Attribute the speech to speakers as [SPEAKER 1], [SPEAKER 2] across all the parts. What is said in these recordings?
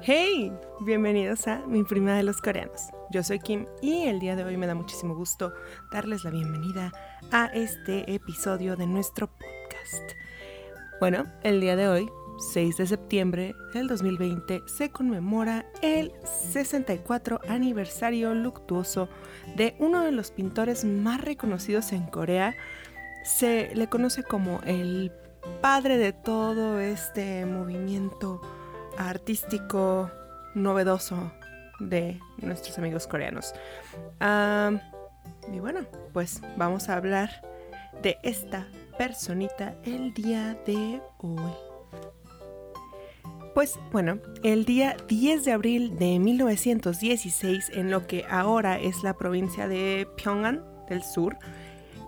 [SPEAKER 1] Hey, bienvenidos a Mi Prima de los Coreanos. Yo soy Kim y el día de hoy me da muchísimo gusto darles la bienvenida a este episodio de nuestro podcast. Bueno, el día de hoy, 6 de septiembre del 2020, se conmemora el 64 aniversario luctuoso de uno de los pintores más reconocidos en Corea. Se le conoce como el padre de todo este movimiento artístico novedoso de nuestros amigos coreanos. y bueno, pues vamos a hablar de esta personita el día de hoy. Pues bueno, el día 10 de abril de 1916, en lo que ahora es la provincia de Pyongan del Sur,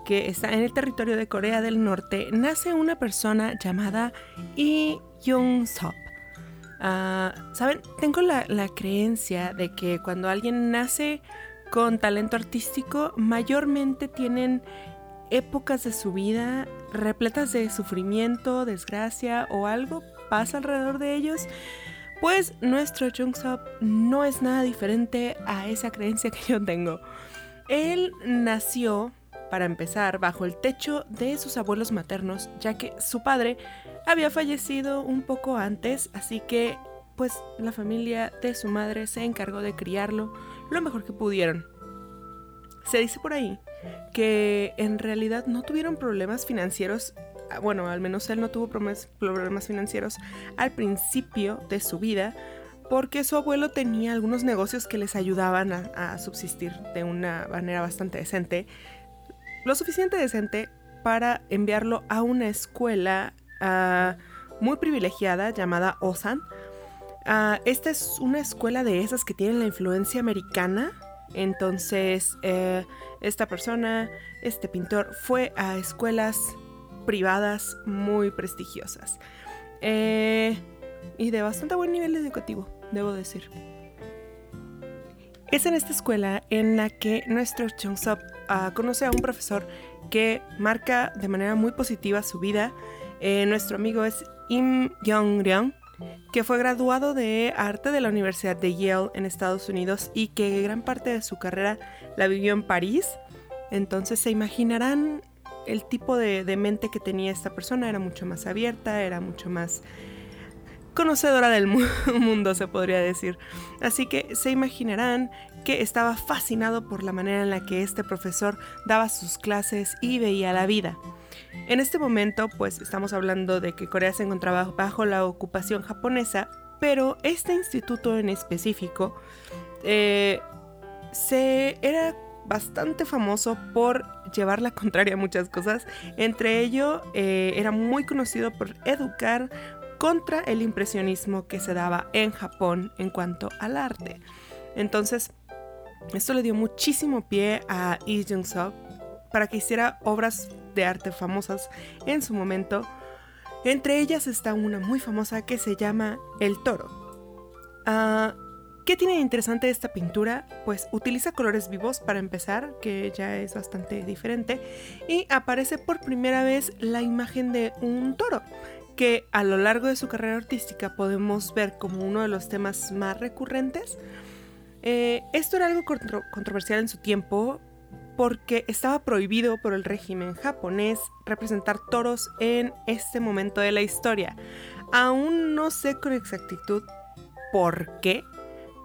[SPEAKER 1] que está en el territorio de Corea del Norte, nace una persona llamada Lee Jung-sop. Ah, Saben, tengo la, la creencia de que cuando alguien nace con talento artístico, mayormente tienen épocas de su vida repletas de sufrimiento, desgracia o algo pasa alrededor de ellos. Pues nuestro Jung-sop no es nada diferente a esa creencia que yo tengo. Él nació para empezar, bajo el techo de sus abuelos maternos, ya que su padre había fallecido un poco antes, así que pues la familia de su madre se encargó de criarlo lo mejor que pudieron. Se dice por ahí que en realidad no tuvieron problemas financieros, ah, bueno, al menos él no tuvo problemas financieros al principio de su vida, porque su abuelo tenía algunos negocios que les ayudaban a subsistir de una manera bastante decente lo suficiente decente para enviarlo a una escuela ah, muy privilegiada llamada Osan. Ah, esta es una escuela de esas que tienen la influencia americana. Entonces, eh, esta persona, este pintor, fue a escuelas privadas muy prestigiosas. Eh, y de bastante buen nivel educativo, debo decir. Es en esta escuela en la que nuestro Chung-sop ah, conoce a un profesor que marca de manera muy positiva su vida. Eh, nuestro amigo es Im Young-ryung, que fue graduado de arte de la Universidad de Yale en Estados Unidos y que gran parte de su carrera la vivió en París. Entonces se imaginarán el tipo de, de mente que tenía esta persona. Era mucho más abierta, era mucho más conocedora del mundo, se podría decir. Así que se imaginarán que estaba fascinado por la manera en la que este profesor daba sus clases y veía la vida. En este momento, pues estamos hablando de que Corea se encontraba bajo la ocupación japonesa, pero este instituto en específico eh, se era bastante famoso por llevar la contraria a muchas cosas. Entre ello, eh, era muy conocido por educar contra el impresionismo que se daba en Japón en cuanto al arte. Entonces, esto le dio muchísimo pie a Lee Jung-suk para que hiciera obras de arte famosas en su momento. Entre ellas está una muy famosa que se llama El Toro. Ah, ¿Qué tiene de interesante esta pintura? Pues utiliza colores vivos para empezar, que ya es bastante diferente, y aparece por primera vez la imagen de un toro, que a lo largo de su carrera artística podemos ver como uno de los temas más recurrentes. Eh, esto era algo controversial en su tiempo porque estaba prohibido por el régimen japonés representar toros en este momento de la historia. Aún no sé con exactitud por qué,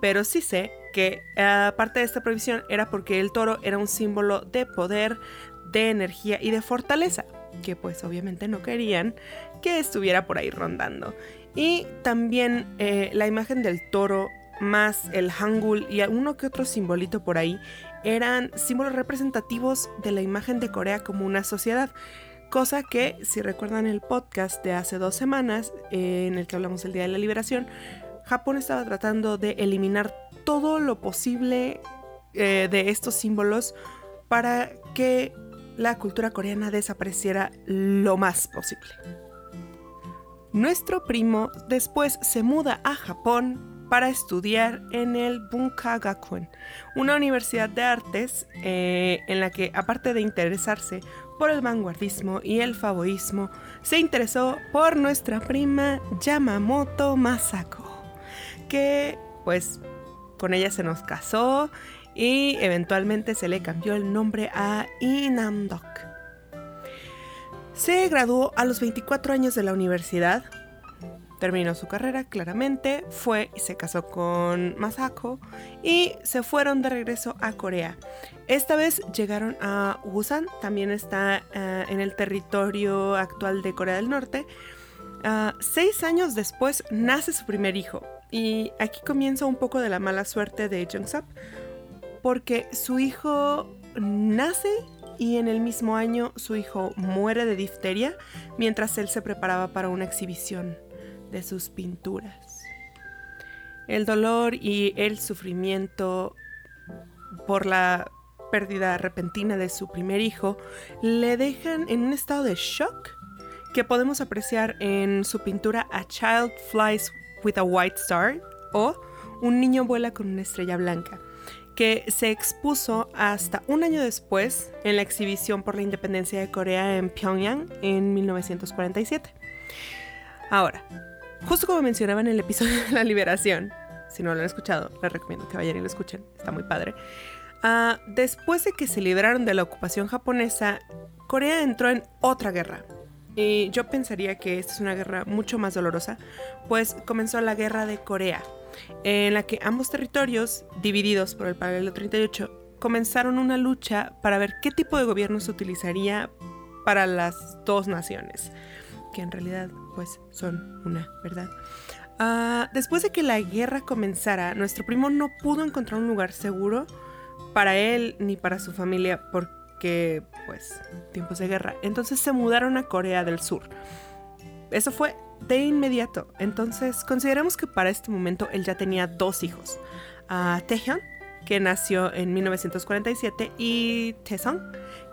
[SPEAKER 1] pero sí sé que aparte de esta prohibición era porque el toro era un símbolo de poder, de energía y de fortaleza que pues obviamente no querían que estuviera por ahí rondando. Y también eh, la imagen del toro más el hangul y uno que otro simbolito por ahí eran símbolos representativos de la imagen de Corea como una sociedad. Cosa que, si recuerdan el podcast de hace dos semanas, eh, en el que hablamos del Día de la Liberación, Japón estaba tratando de eliminar todo lo posible eh, de estos símbolos para que la cultura coreana desapareciera lo más posible. Nuestro primo después se muda a Japón para estudiar en el Bunkagakuen, una universidad de artes eh, en la que, aparte de interesarse por el vanguardismo y el favoísmo, se interesó por nuestra prima Yamamoto Masako, que pues con ella se nos casó y eventualmente se le cambió el nombre a Inamdok. Se graduó a los 24 años de la universidad, terminó su carrera claramente, fue y se casó con Masako y se fueron de regreso a Corea. Esta vez llegaron a Busan, también está eh, en el territorio actual de Corea del Norte. Ah, seis años después nace su primer hijo y aquí comienza un poco de la mala suerte de Jung-sap porque su hijo nace y en el mismo año su hijo muere de difteria mientras él se preparaba para una exhibición de sus pinturas. El dolor y el sufrimiento por la pérdida repentina de su primer hijo le dejan en un estado de shock que podemos apreciar en su pintura A Child Flies with a White Star o Un niño vuela con una estrella blanca que se expuso hasta un año después en la exhibición por la independencia de Corea en Pyongyang en 1947. Ahora, justo como mencionaba en el episodio de la liberación, si no lo han escuchado, les recomiendo que vayan y lo escuchen, está muy padre. Uh, después de que se libraron de la ocupación japonesa, Corea entró en otra guerra. Y yo pensaría que esta es una guerra mucho más dolorosa, pues comenzó la guerra de Corea, en la que ambos territorios, divididos por el paralelo 38, comenzaron una lucha para ver qué tipo de gobierno se utilizaría para las dos naciones, que en realidad pues son una, ¿verdad? Uh, después de que la guerra comenzara, nuestro primo no pudo encontrar un lugar seguro para él ni para su familia porque, pues, tiempos de guerra. Entonces se mudaron a Corea del Sur. Eso fue de inmediato. Entonces, consideramos que para este momento él ya tenía dos hijos. A Taehyun, que nació en 1947, y Taesung,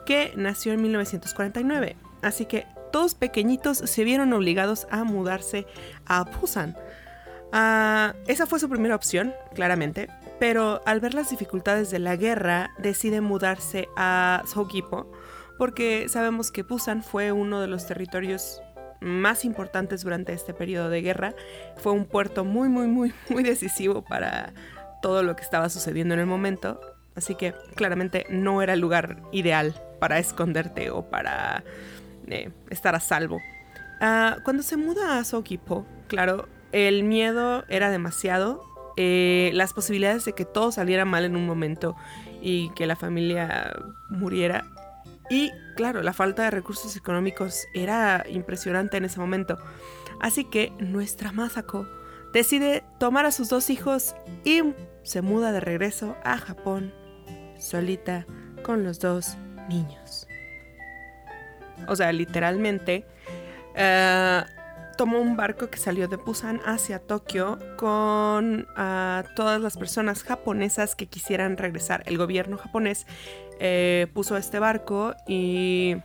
[SPEAKER 1] que nació en 1949. Así que todos pequeñitos se vieron obligados a mudarse a Busan. Ah, esa fue su primera opción, claramente, pero al ver las dificultades de la guerra decide mudarse a Sogipo porque sabemos que Busan fue uno de los territorios más importantes durante este periodo de guerra. Fue un puerto muy, muy, muy, muy decisivo para todo lo que estaba sucediendo en el momento. Así que claramente no era el lugar ideal para esconderte o para eh, estar a salvo. Ah, cuando se muda a Sogipo, claro, el miedo era demasiado. Eh, las posibilidades de que todo saliera mal en un momento y que la familia muriera y claro, la falta de recursos económicos era impresionante en ese momento. Así que nuestra Masako decide tomar a sus dos hijos y se muda de regreso a Japón, solita, con los dos niños. O sea, literalmente, eh, tomó un barco que salió de Busan hacia Tokio con ah, todas las personas japonesas que quisieran regresar. El gobierno japonés eh, puso este barco y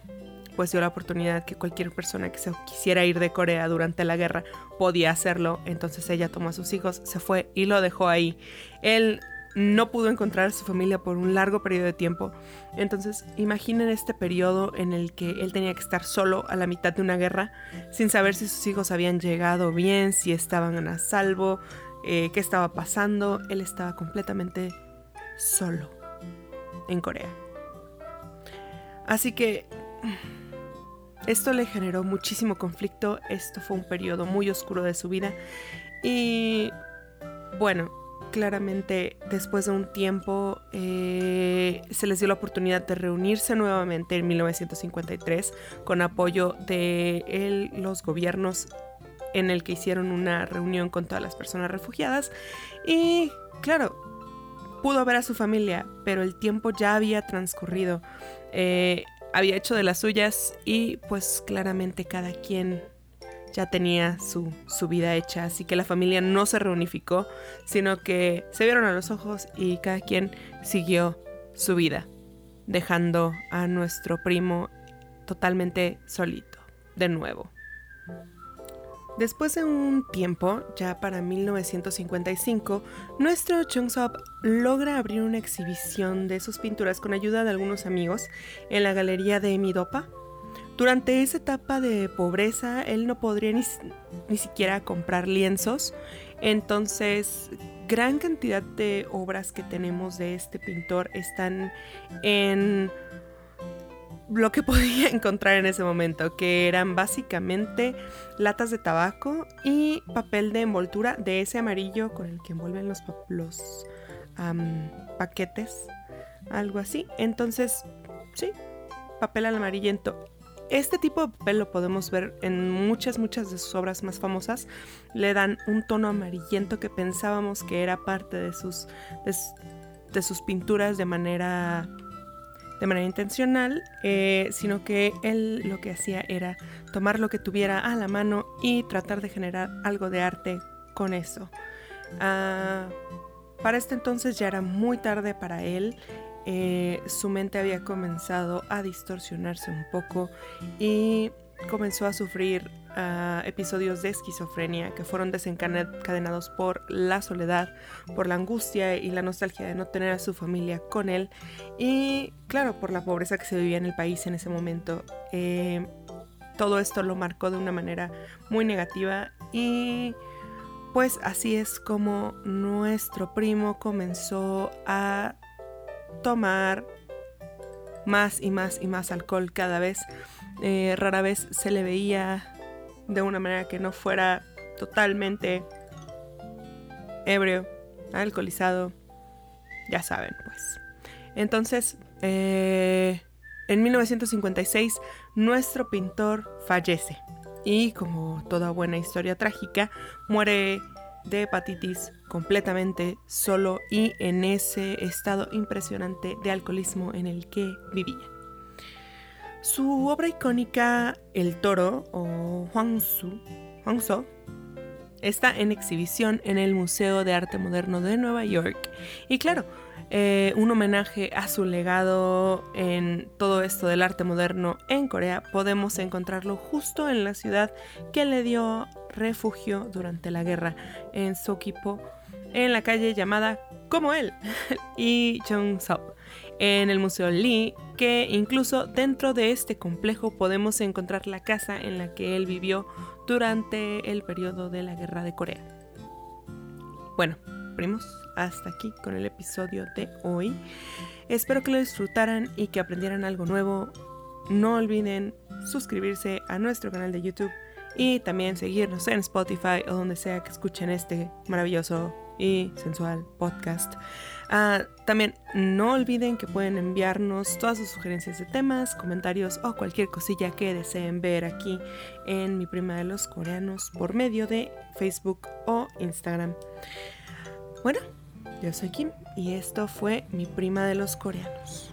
[SPEAKER 1] pues dio la oportunidad que cualquier persona que se quisiera ir de Corea durante la guerra podía hacerlo. Entonces ella tomó a sus hijos, se fue y lo dejó ahí. Él no pudo encontrar a su familia por un largo periodo de tiempo. Entonces, imaginen este periodo en el que él tenía que estar solo a la mitad de una guerra, sin saber si sus hijos habían llegado bien, si estaban a salvo, eh, qué estaba pasando. Él estaba completamente solo en Corea. Así que esto le generó muchísimo conflicto, esto fue un periodo muy oscuro de su vida. Y bueno, claramente después de un tiempo eh, se les dio la oportunidad de reunirse nuevamente en 1953 con apoyo de los gobiernos en el que hicieron una reunión con todas las personas refugiadas. Y claro, pudo ver a su familia, pero el tiempo ya había transcurrido, eh, había hecho de las suyas y pues claramente cada quien ya tenía su, vida hecha, así que la familia no se reunificó, sino que se vieron a los ojos y cada quien siguió su vida, dejando a nuestro primo totalmente solito, de nuevo. Después de un tiempo, ya para 1955, nuestro Chung-sop logra abrir una exhibición de sus pinturas con ayuda de algunos amigos en la galería de Midopa, durante esa etapa de pobreza, él no podría ni, siquiera comprar lienzos. Entonces, gran cantidad de obras que tenemos de este pintor están en lo que podía encontrar en ese momento, que eran básicamente latas de tabaco y papel de envoltura de ese amarillo con el que envuelven los, paquetes, algo así. Entonces, sí, papel al amarillento. Este tipo de papel lo podemos ver en muchas, muchas de sus obras más famosas. Le dan un tono amarillento que pensábamos que era parte de sus, de sus pinturas de manera de manera intencional, eh, sino que él lo que hacía era tomar lo que tuviera a la mano y tratar de generar algo de arte con eso. Ah, para este entonces ya era muy tarde para él, eh, su mente había comenzado a distorsionarse un poco y comenzó a sufrir Ah, episodios de esquizofrenia que fueron desencadenados por la soledad, por la angustia y la nostalgia de no tener a su familia con él y claro, por la pobreza que se vivía en el país en ese momento. Eh, todo esto lo marcó de una manera muy negativa y pues así es como nuestro primo comenzó a tomar más y más y más alcohol cada vez. Eh, rara vez se le veía de una manera que no fuera totalmente ebrio, alcoholizado, ya saben pues. Entonces, eh, en 1956 nuestro pintor fallece y como toda buena historia trágica, muere de hepatitis completamente solo y en ese estado impresionante de alcoholismo en el que vivía. Su obra icónica El Toro o Huangzu, Huangzhou está en exhibición en el Museo de Arte Moderno de Nueva York y claro, eh, un homenaje a su legado en todo esto del arte moderno en Corea, podemos encontrarlo justo en la ciudad que le dio refugio durante la guerra en Sokipo, en la calle llamada como él, y Cheongseop en el Museo Lee, que incluso dentro de este complejo podemos encontrar la casa en la que él vivió durante el periodo de la Guerra de Corea. Bueno, primos, hasta aquí con el episodio de hoy. Espero que lo disfrutaran y que aprendieran algo nuevo. No olviden suscribirse a nuestro canal de YouTube y también seguirnos en Spotify o donde sea que escuchen este maravilloso y sensual podcast. Ah, también no olviden que pueden enviarnos todas sus sugerencias de temas, comentarios o cualquier cosilla que deseen ver aquí en Mi Prima de los Coreanos por medio de Facebook o Instagram. Bueno, yo soy Kim y esto fue Mi Prima de los Coreanos.